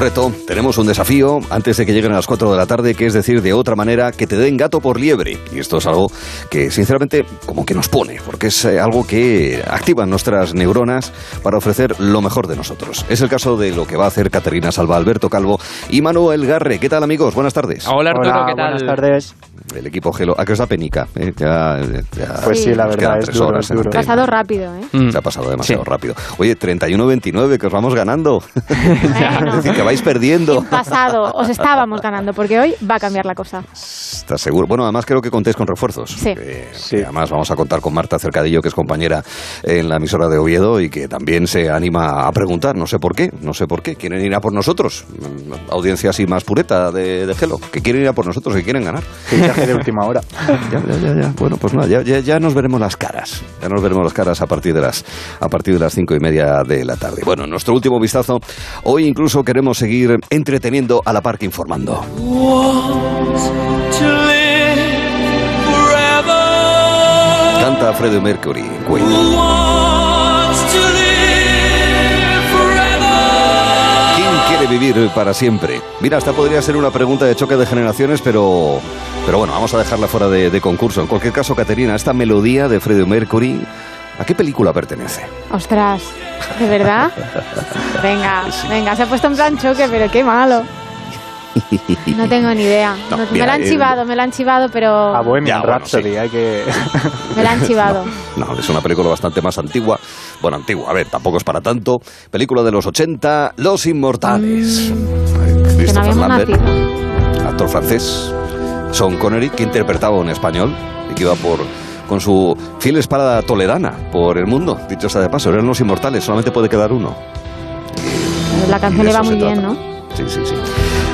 Tenemos un reto, tenemos un desafío antes de que lleguen a las 4 de la tarde, que es decir, de otra manera, que te den gato por liebre. Y esto es algo que, sinceramente, como que nos pone, porque es eh, algo que activa nuestras neuronas para ofrecer lo mejor de nosotros. Es el caso de lo que va a hacer Caterina Salva, Alberto Calvo y Manuel Garre. ¿Qué tal, amigos? Buenas tardes. Hola, Arturo, Hola, ¿qué tal? buenas tardes. El equipo Gelo. ¿A qué os da penica? Eh, ya- ya- Pues sí, la verdad, es duro, horas es duro. Pasado rápido, ¿eh? Mm. Se ha pasado demasiado Sí. rápido. Oye, 31-29, que os vamos ganando. Bueno, Es decir, que vais perdiendo. en pasado os estábamos ganando, porque hoy va a cambiar la cosa. ¿Estás seguro? Bueno, además creo que contéis con refuerzos. Sí. Eh, Sí. que Además vamos a contar con Marta Cercadillo, que es compañera en la emisora de Oviedo y que también se anima a preguntar, no sé por qué, no sé por qué. Quieren ir a por nosotros. Mm, Audiencia así más pureta de, de Gelo. Que quieren ir a por nosotros, que quieren ganar. De última hora. Ya, ya, ya, ya. Bueno, pues nada, ya, ya, ya nos veremos las caras. Ya nos veremos las caras a partir de las a partir de las cinco y media de la tarde. Bueno, en nuestro último vistazo, hoy incluso queremos seguir entreteniendo a la par que informando. Canta Freddie Mercury, Queen. ¿Quién quiere vivir para siempre? Mira, esta podría ser una pregunta de choque de generaciones, pero, pero bueno, vamos a dejarla fuera de, de concurso. En cualquier caso, Caterina, esta melodía de Freddie Mercury, ¿a qué película pertenece? Ostras, ¿de verdad? Venga, venga, se ha puesto en plan choque, pero qué malo. No tengo ni idea. No, No, mira, me la han eh, chivado, me la han chivado, pero A Bohemian Ya, bueno, Rhapsody, sí. hay que... me la han chivado. No, es una película bastante más antigua. Bueno, antigua, a ver, tampoco es para tanto. Película de los 80, Los Inmortales. Mm, Que no Christopher habíamos Lambert, nacido. actor francés. Sean Connery, que interpretaba un español y que iba por con su fiel espada toledana por el mundo. Dicho sea de paso, eran los inmortales, solamente puede quedar uno. La Y canción le va muy bien, trata. ¿no? Sí, sí, sí.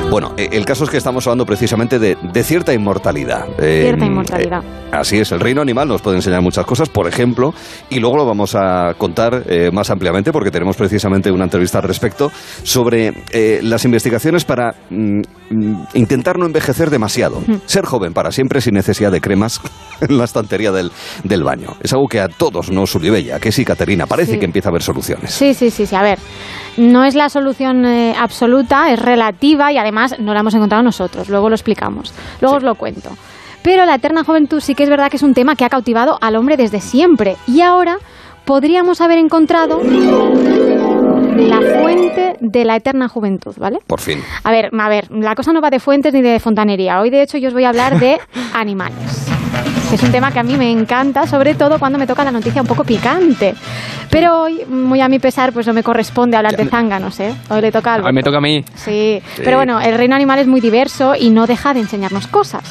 Bueno, eh, el caso es que estamos hablando precisamente de, de cierta inmortalidad. Eh, Cierta inmortalidad. eh, así es, el reino animal nos puede enseñar muchas cosas, por ejemplo, y luego lo vamos a contar eh, más ampliamente porque tenemos precisamente una entrevista al respecto sobre las investigaciones para mm, intentar no envejecer demasiado. Ser joven para siempre sin necesidad de cremas en la estantería del, del baño. Es algo que a todos nos ulibella, que sí, Caterina, parece Sí. que empieza a haber soluciones. Sí, sí, sí, sí. A ver, no es la solución eh, absoluta, es relativa y además no la hemos encontrado nosotros. Luego lo explicamos. Luego Sí. os lo cuento. Pero la eterna juventud sí que es verdad que es un tema que ha cautivado al hombre desde siempre. Y ahora podríamos haber encontrado la fuente de la eterna juventud, ¿vale? Por fin. A ver, a ver, la cosa no va de fuentes ni de fontanería. Hoy, de hecho, yo os voy a hablar de animales. Es un tema que a mí me encanta, sobre todo cuando me toca la noticia un poco picante. Pero hoy, muy a mi pesar, pues no me corresponde hablar de zánganos, ¿eh? Hoy le toca a Hoy me toca a mí. Sí. Sí. pero bueno, el reino animal es muy diverso y no deja de enseñarnos cosas.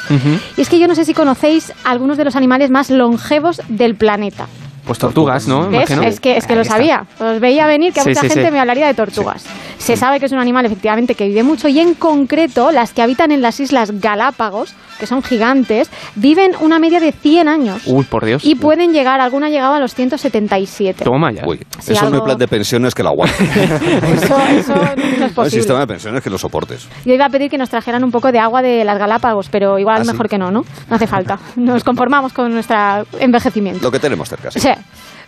Y es que yo no sé si conocéis algunos de los animales más longevos del planeta. Pues tortugas, ¿no? Es que, es que Ahí lo está. sabía. Os veía venir que a Sí, mucha sí, gente sí. me hablaría de tortugas. Se sabe que es un animal efectivamente que vive mucho y en concreto las que habitan en las islas Galápagos, que son gigantes, viven una media de 100 años. Uy, por Dios. Y pueden llegar, alguna ha llegado a los 177. Toma ya. Uy, Sí, eso no algo- es plan de pensiones que lo aguante. Eso, eso no es el posible. sistema de pensiones que lo soportes. Yo iba a pedir que nos trajeran un poco de agua de las Galápagos, pero igual ¿Ah, sí? mejor que no, ¿no? No hace falta. Nos conformamos con nuestro envejecimiento. Lo que tenemos cerca, sí. Sí.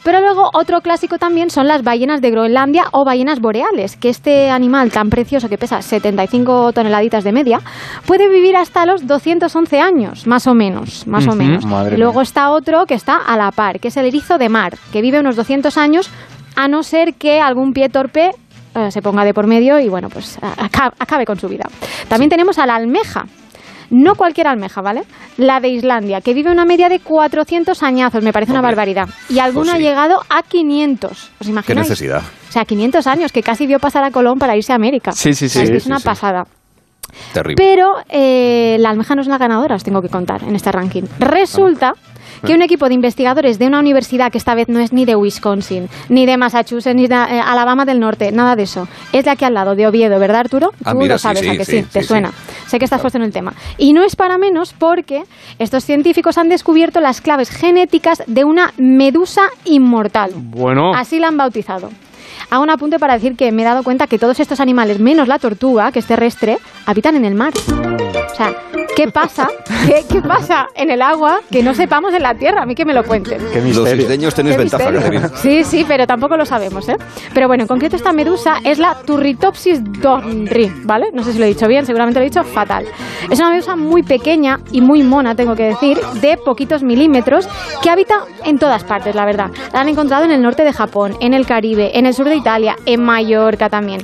Pero luego otro clásico también son las ballenas de Groenlandia o ballenas boreales, que este animal tan precioso que pesa 75 toneladitas de media puede vivir hasta los 211 años, más o menos, más o menos. Y luego mía. está otro que está a la par, que es el erizo de mar, que vive unos 200 años, a no ser que algún pie torpe eh, se ponga de por medio y bueno, pues a- aca- acabe con su vida. También tenemos a la almeja. No cualquier almeja, ¿vale? La de Islandia, que vive una media de 400 añazos, me parece una barbaridad. Y Pues sí. ha llegado a 500. ¿Os ¿Qué imagináis? necesidad? O sea, 500 años, que casi vio pasar a Colón para irse a América. Sí, sí, O sea, sí. es sí, una sí. pasada. Terrible. Pero eh, la almeja no es la ganadora, os tengo que contar en este ranking. Resulta que un equipo de investigadores de una universidad que esta vez no es ni de Wisconsin, ni de Massachusetts, ni de eh, Alabama del Norte, nada de eso. Es de aquí al lado, de Oviedo, ¿verdad, Arturo? Ah, Tú mira, lo sabes, sí, ¿a que sí, sí? ¿Te suena? Sé que estás puesto en el tema. Y no es para menos porque estos científicos han descubierto las claves genéticas de una medusa inmortal. Bueno. Así la han bautizado. Hago un apunte para decir que me he dado cuenta que todos estos animales, menos la tortuga, que es terrestre, habitan en el mar. O sea, ¿Qué pasa? ¿Qué, ¿Qué, pasa en el agua que no sepamos en la tierra? A mí que me lo cuenten. Qué Los isleños tenéis ventaja, Caterina. Sí, sí, pero tampoco lo sabemos, ¿eh? Pero bueno, en concreto esta medusa es la Turritopsis donri, ¿vale? No sé si lo he dicho bien, seguramente lo he dicho fatal. Es una medusa muy pequeña y muy mona, tengo que decir, de poquitos milímetros, que habita en todas partes, la verdad. La han encontrado en el norte de Japón, en el Caribe, en el sur de Italia, en Mallorca también.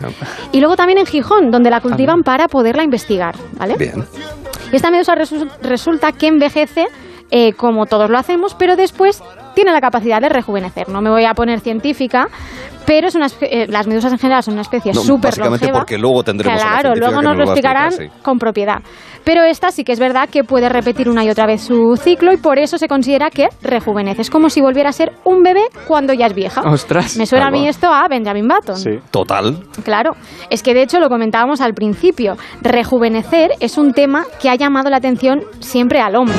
Y luego también en Gijón, donde la cultivan para poderla investigar, ¿vale? Bien. Esta medusa resulta que envejece eh, como todos lo hacemos, pero después tiene la capacidad de rejuvenecer. No me voy a poner científica, pero es una, eh, las medusas en general son una especie súper Básicamente porque luego tendremos Claro, luego nos, lo explicarán con propiedad. Pero esta sí que es verdad que puede repetir una y otra vez su ciclo y por eso se considera que rejuvenece. Es como si volviera a ser un bebé cuando ya es vieja. ¡Ostras! Me suena a mí esto a Benjamin Button. Sí. Total. Claro. Es que de hecho lo comentábamos al principio. Rejuvenecer es un tema que ha llamado la atención siempre al hombre.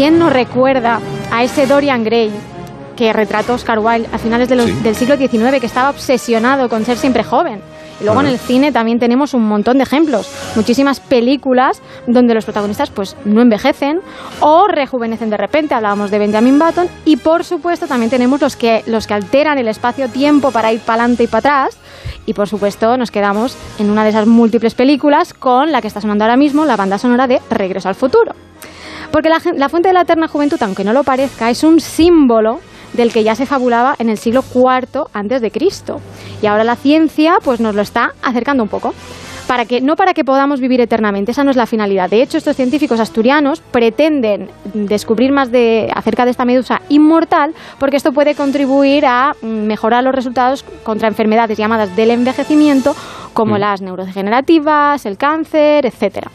¿Quién no recuerda a ese Dorian Gray que retrató Oscar Wilde a finales del siglo XIX, que estaba obsesionado con ser siempre joven. Y luego en el cine también tenemos un montón de ejemplos, muchísimas películas donde los protagonistas pues no envejecen o rejuvenecen de repente, hablábamos de Benjamin Button y por supuesto también tenemos los que los que alteran el espacio-tiempo para ir para adelante y para atrás y por supuesto nos quedamos en una de esas múltiples películas con la que está sonando ahora mismo la banda sonora de Regreso al futuro. Porque la, la fuente de la eterna juventud, aunque no lo parezca, es un símbolo del que ya se fabulaba en el siglo IV antes de Cristo. Y ahora la ciencia pues nos lo está acercando un poco. Para que, no para que podamos vivir eternamente, esa no es la finalidad. De hecho, estos científicos asturianos pretenden descubrir más de, acerca de esta medusa inmortal porque esto puede contribuir a mejorar los resultados contra enfermedades llamadas del envejecimiento como mm. las neurodegenerativas, el cáncer, etcétera.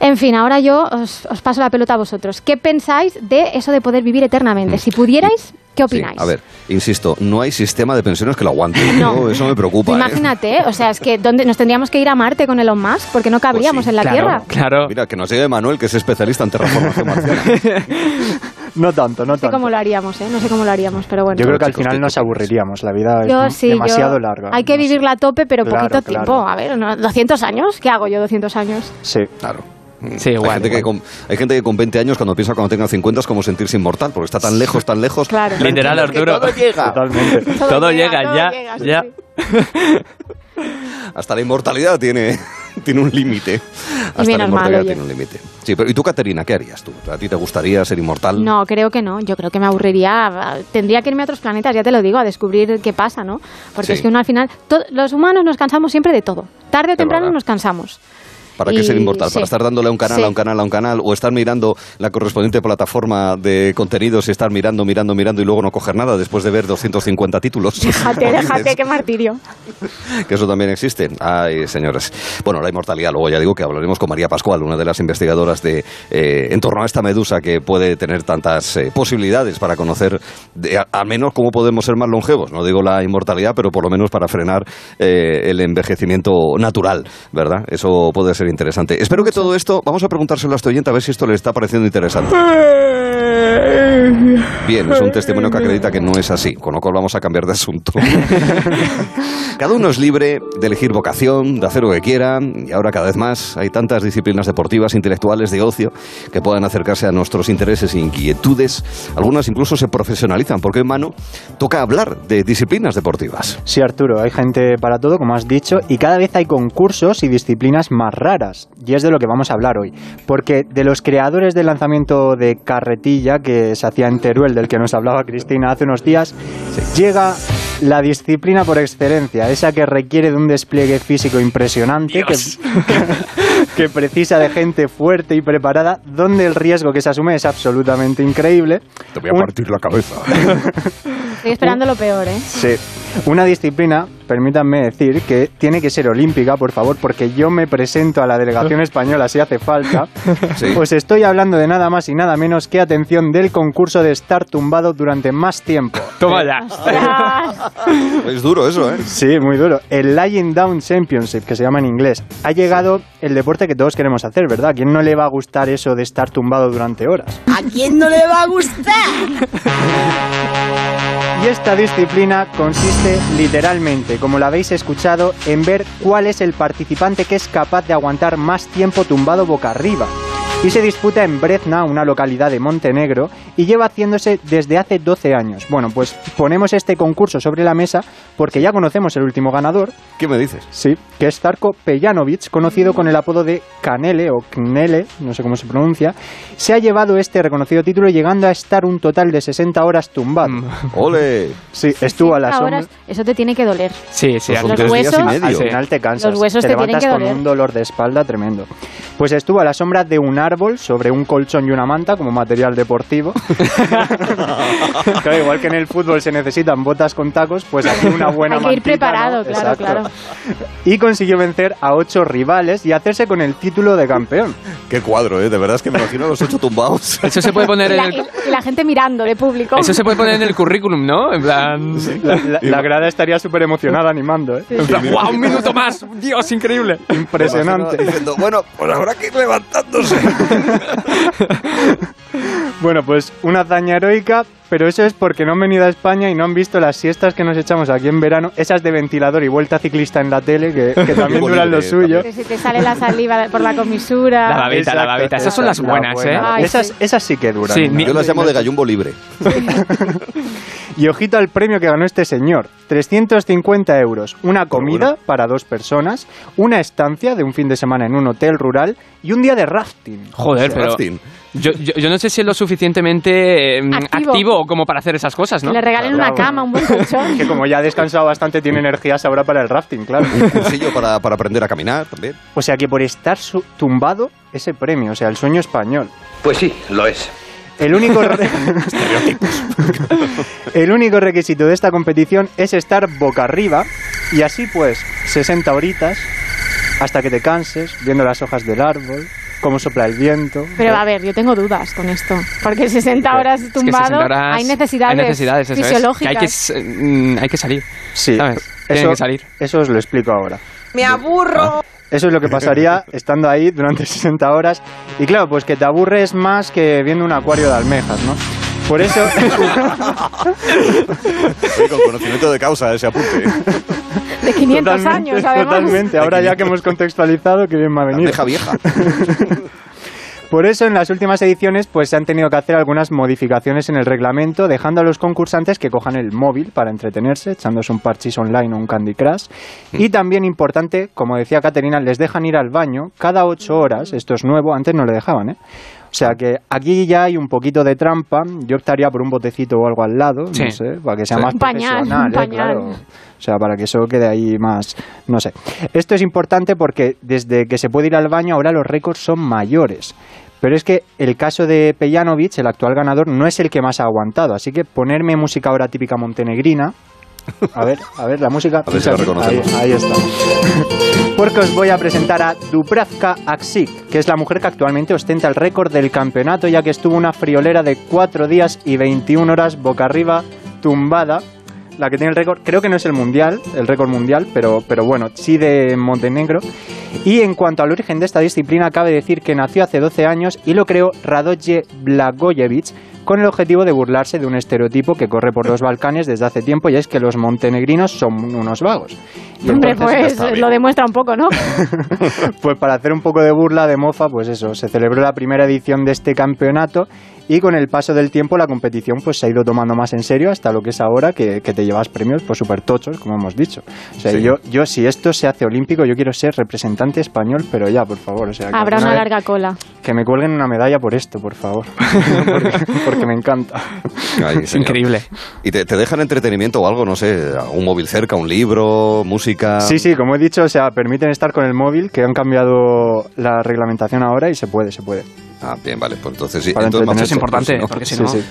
En fin, ahora yo os, paso la pelota a vosotros. ¿Qué pensáis de eso de poder vivir eternamente? Si pudierais, ¿qué opináis? a ver, insisto, no hay sistema de pensiones que lo aguante. No. eso me preocupa. ¿eh? Imagínate, o sea, es que ¿dónde nos tendríamos que ir a Marte con Elon Musk porque no cabríamos pues en la Tierra. Claro. Mira, que nos llegue Manuel, que es especialista en terraformación marciana. no tanto, no tanto. No sé cómo lo haríamos, ¿eh? No sé cómo lo haríamos, pero bueno. Yo creo que al final nos aburriríamos, la vida es demasiado larga. Hay que vivirla a tope, pero poquito tiempo. A ver, 200 años, ¿qué hago yo 200 años? Sí. Claro. Sí, hay, gente Que con, hay gente que con 20 años, cuando piensa cuando tenga 50, es como sentirse inmortal, porque está tan lejos, tan lejos. Claro. Literal, Arturo. Todo llega. Totalmente. Todo, llega, ya. ya. Hasta la inmortalidad tiene, tiene un límite. Hasta la inmortalidad tiene un límite. Sí, pero ¿y tú, Caterina, qué harías tú? ¿A ti te gustaría ser inmortal? No, creo que no. Yo creo que me aburriría. Tendría que irme a otros planetas, ya te lo digo, a descubrir qué pasa, ¿no? Porque es que uno al final, los humanos nos cansamos siempre de todo. Tarde o temprano nos cansamos. ¿Para qué ser inmortal? ¿Para estar dándole a un canal, a un canal, a un canal? ¿O estar mirando la correspondiente plataforma de contenidos y estar mirando, mirando, mirando y luego no coger nada después de ver 250 títulos? Déjate, déjate, qué martirio. que eso también existe. Ay, señores. Bueno, la inmortalidad, luego ya digo que hablaremos con María Pascual, una de las investigadoras de, eh, en torno a esta medusa que puede tener tantas eh, posibilidades para conocer, al menos cómo podemos ser más longevos. No digo la inmortalidad, pero por lo menos para frenar eh, el envejecimiento natural, ¿verdad? Eso puede ser interesante. Espero que todo esto, vamos a preguntárselo a este oyente a ver si esto le está pareciendo interesante. Bien, es un testimonio que acredita que no es así, con lo cual vamos a cambiar de asunto. cada uno es libre de elegir vocación, de hacer lo que quiera, y ahora cada vez más hay tantas disciplinas deportivas, intelectuales, de ocio, que puedan acercarse a nuestros intereses e inquietudes. Algunas incluso se profesionalizan, porque en mano toca hablar de disciplinas deportivas. Sí, Arturo, hay gente para todo, como has dicho, y cada vez hay concursos y disciplinas más raras, y es de lo que vamos a hablar hoy. Porque de los creadores del lanzamiento de carretilla que se hacía en Teruel, del que nos hablaba Cristina hace unos días, llega la disciplina por excelencia, esa que requiere de un despliegue físico impresionante, que, que, precisa de gente fuerte y preparada, donde el riesgo que se asume es absolutamente increíble. Te voy a partir la cabeza. Estoy esperando lo peor, ¿eh? Sí. Una disciplina, permítanme decir, que tiene que ser olímpica, por favor, porque yo me presento a la delegación española si hace falta. Pues estoy hablando de nada más y nada menos que atención del concurso de estar tumbado durante más tiempo. Toma ya. es duro eso, ¿eh? Sí, muy duro. El Lying Down Championship, que se llama en inglés. Ha llegado el deporte que todos queremos hacer, ¿verdad? ¿A quién no le va a gustar eso de estar tumbado durante horas? ¿A quién no le va a gustar? Y esta disciplina consiste literalmente como lo habéis escuchado, en ver cuál es el participante que es capaz de aguantar más tiempo tumbado boca arriba. Y se disputa en Brezna, una localidad de Montenegro, y lleva haciéndose desde hace 12 años. Bueno, pues ponemos este concurso sobre la mesa porque ya conocemos el último ganador, ¿Qué me dices? sí, que es Starko Pejanovic, conocido con el apodo de Canele o Knele, no sé cómo se pronuncia. Se ha llevado este reconocido título llegando a estar un total de 60 horas tumbado. Mm. ¡Ole! Sí, estuvo a la 60 sombra. horas, eso te tiene que doler. Sí, sí. Pues los tres días y huesos- medio. Al final te cansas. Los huesos te, te tienen levantas que con doler. un dolor de espalda tremendo. Pues estuvo a la sombra de un árbol sobre un colchón y una manta como material deportivo. claro, igual que en el fútbol se necesitan botas con tacos, pues aquí una buena Hay que ir mantita, preparado, ¿no? claro, Exacto. claro. Y consiguió vencer a ocho rivales y hacerse con el título de campeón. ¡Qué cuadro, eh! De verdad es que me imagino a los ocho tumbados. Eso se puede poner en la, el... gente mirando de público. Eso se puede poner en el currículum, ¿no? En plan... La, la- la grada estaría súper emocionada animando, ¿eh? En plan, ¡guau! ¡Un minuto más! ¡Dios, increíble! Impresionante. Diciendo, bueno, pues habrá que ir levantándose. Bueno, pues una hazaña heroica, pero eso es porque no han venido a España y no han visto las siestas que nos echamos aquí en verano, esas de ventilador y vuelta ciclista en la tele, que, que también duran lo suyo. Que se te sale la saliva por la comisura. La babita, la babita. Esas son las la buenas, ¿eh? Ay, esas, sí. esas sí que duran. Sí, Yo las llamo de gallumbo libre. Y ojito al premio que ganó este señor. 350 euros. Una comida bueno. para dos personas, una estancia de un fin de semana en un hotel rural y un día de rafting. Joder, pero... Rafting. Yo, yo, yo no sé si es lo suficientemente eh, Activo. activo. como para hacer esas cosas, Que ¿no? le regalen Claro. una cama, un buen colchón. Que como ya ha descansado bastante, tiene energías ahora para el rafting, claro. Un cursillo para, para aprender a caminar también. O sea que por estar su- tumbado, ese premio, o sea, el sueño español. Pues sí, lo es. El único, el único requisito de esta competición es estar boca arriba y así pues 60 horitas hasta que te canses viendo las hojas del árbol, cómo sopla el viento. Pero a ver, yo tengo dudas con esto. Porque 60 horas Es que tumbado, 60 horas- hay necesidades, hay necesidades eso es. fisiológicas. Que hay, que, mm, hay que salir. Sí, ¿Sabes? Eso, que salir. eso os lo explico ahora. Me aburro. Eso es lo que pasaría estando ahí durante 60 horas. Y claro, pues que te aburres más que viendo un acuario de almejas, ¿no? Por eso... Sí, con conocimiento de causa ese apunte. De 500 Totalmente, años, además. Totalmente. Ahora ya que hemos contextualizado, que bien me ha venido. Deja vieja. Por eso en las últimas ediciones pues se han tenido que hacer algunas modificaciones en el reglamento, dejando a los concursantes que cojan el móvil para entretenerse, echándose un parchís online o un Candy Crush. Y también importante, como decía Caterina, les dejan ir al baño cada ocho horas, esto es nuevo, antes no le dejaban, ¿eh? O sea que aquí ya hay un poquito de trampa, yo optaría por un botecito o algo al lado, Sí. no sé, para que sea Sí. más Un pañal, profesional, ¿eh? pañal. Claro. O sea, para que eso quede ahí más, no sé. Esto es importante porque desde que se puede ir al baño ahora los récords son mayores. Pero es que el caso de Pejanovic, el actual ganador, no es el que más ha aguantado. Así que ponerme música ahora típica montenegrina. A ver, a ver, la música. A ver si la Ahí, reconocemos. ahí está. Porque os voy a presentar a Dubravka Aksik, que es la mujer que actualmente ostenta el récord del campeonato, ya que estuvo una friolera de 4 días y 21 horas boca arriba, tumbada. La que tiene el récord, creo que no es el mundial, el récord mundial, pero, pero bueno, sí de Montenegro. Y en cuanto al origen de esta disciplina, cabe decir que nació hace 12 años y lo creó Radoje Blagojevic con el objetivo de burlarse de un estereotipo que corre por los Balcanes desde hace tiempo y es que los montenegrinos son unos vagos. Y Hombre, pues lo demuestra un poco, ¿no? pues para hacer un poco de burla, de mofa, pues eso, se celebró la primera edición de este campeonato y con el paso del tiempo la competición pues se ha ido tomando más en serio hasta lo que es ahora que, que te llevas premios pues súper tochos, como hemos dicho. O sea, Sí. yo, yo si esto se hace olímpico, yo quiero ser representante español, pero ya, por favor. O sea, que Habrá una larga cola. Que me cuelguen una medalla por esto, por favor. porque, porque me encanta. Ay, Es increíble. ¿Y te, te dejan entretenimiento o algo? No sé, un móvil cerca, un libro, música. Sí, sí, como he dicho, o sea, permiten estar con el móvil, que han cambiado la reglamentación ahora y se puede, se puede. Ah, bien, vale, pues entonces sí. Para entonces Eso es importante, ¿no? porque si Sí, no... sí.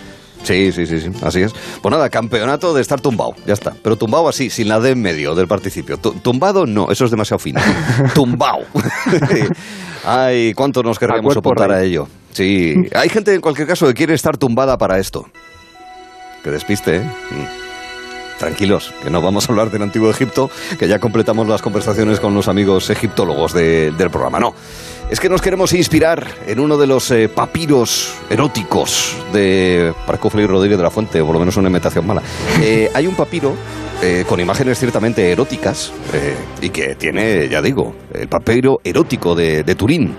Sí, sí, sí, sí, así es. Pues nada, campeonato de estar tumbado, ya está. Pero tumbado así, sin la D en medio del participio. Tu- tumbado no, eso es demasiado fino. tumbado. Ay, cuánto nos querríamos apuntar a ello. Sí, hay gente en cualquier caso que quiere estar tumbada para esto. Que despiste, ¿eh? Tranquilos, que no vamos a hablar del antiguo Egipto, que ya completamos las conversaciones con los amigos egiptólogos de- del programa. No, es que nos queremos inspirar en uno de los eh, papiros eróticos de Marco Félix Rodríguez de la Fuente, o por lo menos una imitación mala. Eh, hay un papiro eh, con imágenes ciertamente eróticas y que tiene, ya digo, el papiro erótico de, Turín.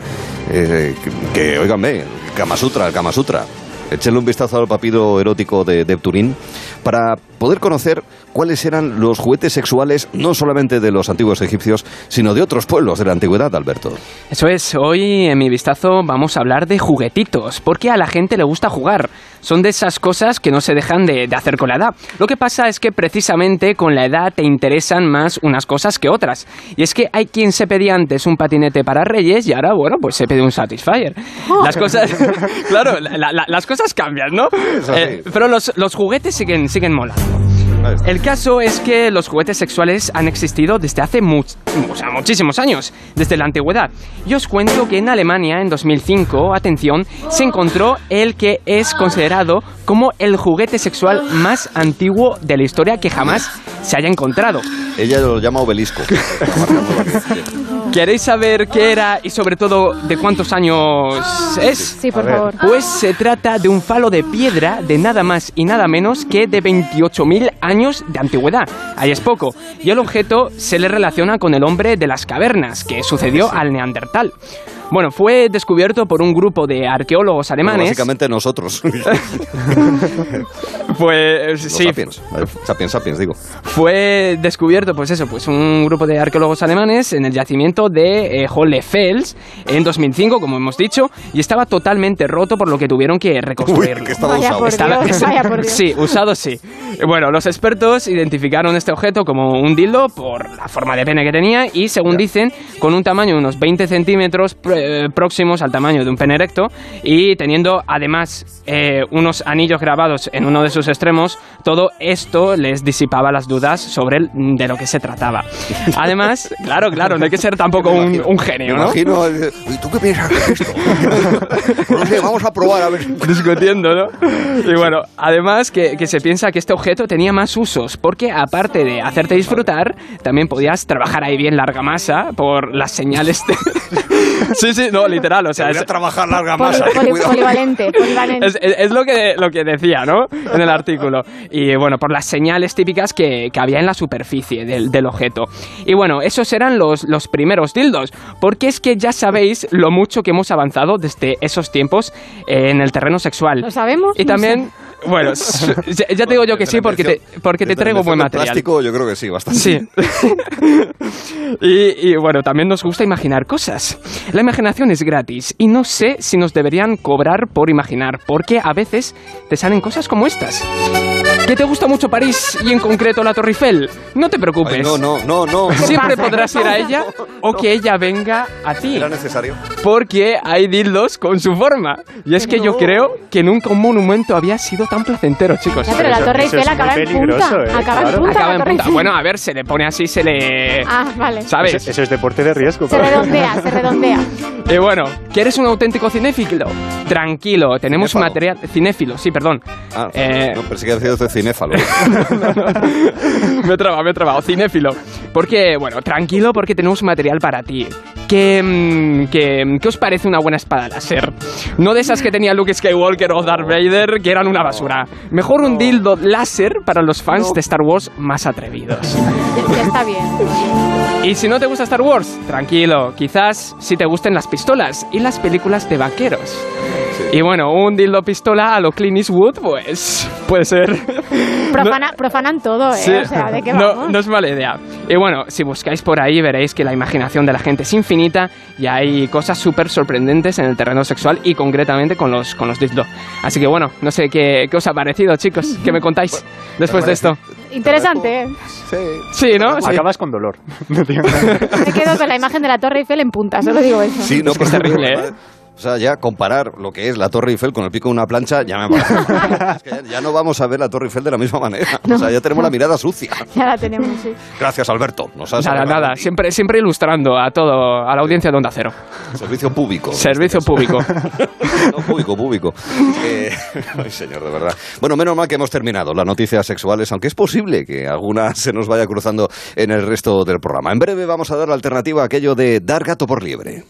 Que, el Kama Sutra, Kama Sutra. Échenle un vistazo al papiro erótico de, de Turín para poder conocer cuáles eran los juguetes sexuales no solamente de los antiguos egipcios, sino de otros pueblos de la antigüedad, Alberto. Eso es, hoy en mi vistazo vamos a hablar de juguetitos, porque a la gente le gusta jugar. Son de esas cosas que no se dejan de, de hacer con la edad. Lo que pasa es que precisamente con la edad te interesan más unas cosas que otras. Y es que hay quien se pedía antes un patinete para Reyes y ahora, bueno, pues se pide un Satisfyer. Las cosas, claro, la- la- las cosas cambian, ¿no? Eh, pero los, los juguetes siguen, siguen molando. El caso es que los juguetes sexuales han existido desde hace much- muchísimos años, desde la antigüedad. Y os cuento que en Alemania, en 2005, atención, se encontró el que es considerado como el juguete sexual más antiguo de la historia que jamás se haya encontrado. Ella lo llama obelisco. ¿Queréis saber qué era y sobre todo de cuántos años es? Sí, por favor. Pues se trata de un falo de piedra de nada más y nada menos que de 28.000 años de antigüedad. Ahí es poco. Y el objeto se le relaciona con el hombre de las cavernas, que sucedió al Neandertal. Bueno, fue descubierto por un grupo de arqueólogos alemanes. básicamente nosotros. Pues Los sí, sapiens. Eh, Sapiens, sapiens, digo. fue descubierto, pues eso, pues un grupo de arqueólogos alemanes en el yacimiento de eh, Hohlefels en 2005, como hemos dicho, y estaba totalmente roto por lo que tuvieron que reconstruirlo. Uy, que estaba Vaya usado. por Estaba- Dios, vaya por Dios. Sí, usado sí. Bueno, los expertos identificaron este objeto como un dildo por la forma de pene que tenía y, según Ya. dicen, con un tamaño de unos 20 centímetros pr- eh, próximos al tamaño de un pene erecto y teniendo además eh, unos anillos grabados en uno de sus extremos, todo esto les disipaba las dudas sobre el- de lo que se trataba. Además, claro, claro, no hay que ser tampoco Me un, un genio, me ¿no? imagino, eh, ¿y tú qué piensas de esto? no sé, vamos a probar a ver. discutiendo, ¿no? Y bueno, además que, que se piensa que este objeto tenía más usos, porque aparte de hacerte disfrutar, también podías trabajar ahí bien larga masa por las señales de... sí, sí, no, literal, o sea, es, trabajar larga Poli- masa. poli- polivalente, polivalente. es- es- es lo, que, lo que decía, ¿no? En el artículo. Y bueno, por las señales típicas que, que había en la superficie del, del objeto. Y bueno, esos eran los, los primeros dildos, porque es que ya sabéis lo mucho que hemos avanzado desde esos tiempos eh, en el terreno sexual. ¿Lo sabemos? Y No también, bueno, s- ya ya te digo yo que sí, porque te, porque te traigo buen material. plástico, yo creo que sí, bastante. Sí. y, y, bueno, también nos gusta imaginar cosas. La imaginación es gratis y no sé si nos deberían cobrar por imaginar, porque a veces te salen cosas como estas. ¿Que te gusta mucho París y en concreto la Torre Eiffel? No te preocupes. Ay, no, no, no, no. Siempre podrás ir a ella o que ella venga a ti. ¿Era necesario? Porque hay dildos con su forma. Y es que yo creo que nunca un monumento había sido tan placentero, chicos. Ya, pero la Torre Eiffel acaba en punta. peligroso, ¿eh? Acaba en Claro. punta. Acaba en punta. Bueno, a ver, se le pone así, se le... Ah, vale. ¿Sabes? Eso, eso es deporte de riesgo. Se redondea, se redondea. Y bueno, ¿quieres un auténtico cinéfilo? Tranquilo, tenemos Cinéfalo. material... Cinéfilo, sí, perdón. Ah, Eh, no, pensé que cinéfalo. me he trabado, me he trabado. Cinéfilo. Porque, bueno, tranquilo porque tenemos material para ti. ¿Qué, mm, qué, ¿Qué os parece una buena espada láser? No de esas que tenía Luke Skywalker o Darth Vader, que eran una basura. Mejor un dildo láser para los fans de Star Wars más atrevidos. Ya, ya está bien. Y si no te gusta Star Wars, tranquilo, quizás si te gusten las pistolas y las películas de vaqueros. Y bueno, un dildo pistola a lo Clint Eastwood, pues puede ser. Profana- profanan todo, ¿eh? Sí. O sea, ¿de qué no, vamos? no es mala idea. Y bueno, si buscáis por ahí veréis que la imaginación de la gente es infinita y hay cosas súper sorprendentes en el terreno sexual y concretamente con los, con los dildo. Así que bueno, no sé qué, qué os ha parecido, chicos. ¿Qué me contáis después de esto? Interesante, ¿eh? Sí, ¿no? Sí. Acabas con dolor. No Me quedo con la imagen de la Torre Eiffel en punta, solo digo eso. Sí, no, Es que es terrible, pero- ¿eh? O sea, ya comparar lo que es la Torre Eiffel con el pico de una plancha, ya me parece. es que ya, ya no vamos a ver la Torre Eiffel de la misma manera. O sea, ya tenemos la mirada sucia. Ya la tenemos, sí. Gracias, Alberto. Nos has Nada, nada, siempre, siempre ilustrando a todo, a la audiencia de Onda Cero. Servicio público. Servicio este caso. público. No, público, público. Eh, ay, señor, de verdad. Bueno, menos mal que hemos terminado las noticias sexuales, aunque es posible que alguna se nos vaya cruzando en el resto del programa. En breve vamos a dar la alternativa a aquello de dar gato por liebre.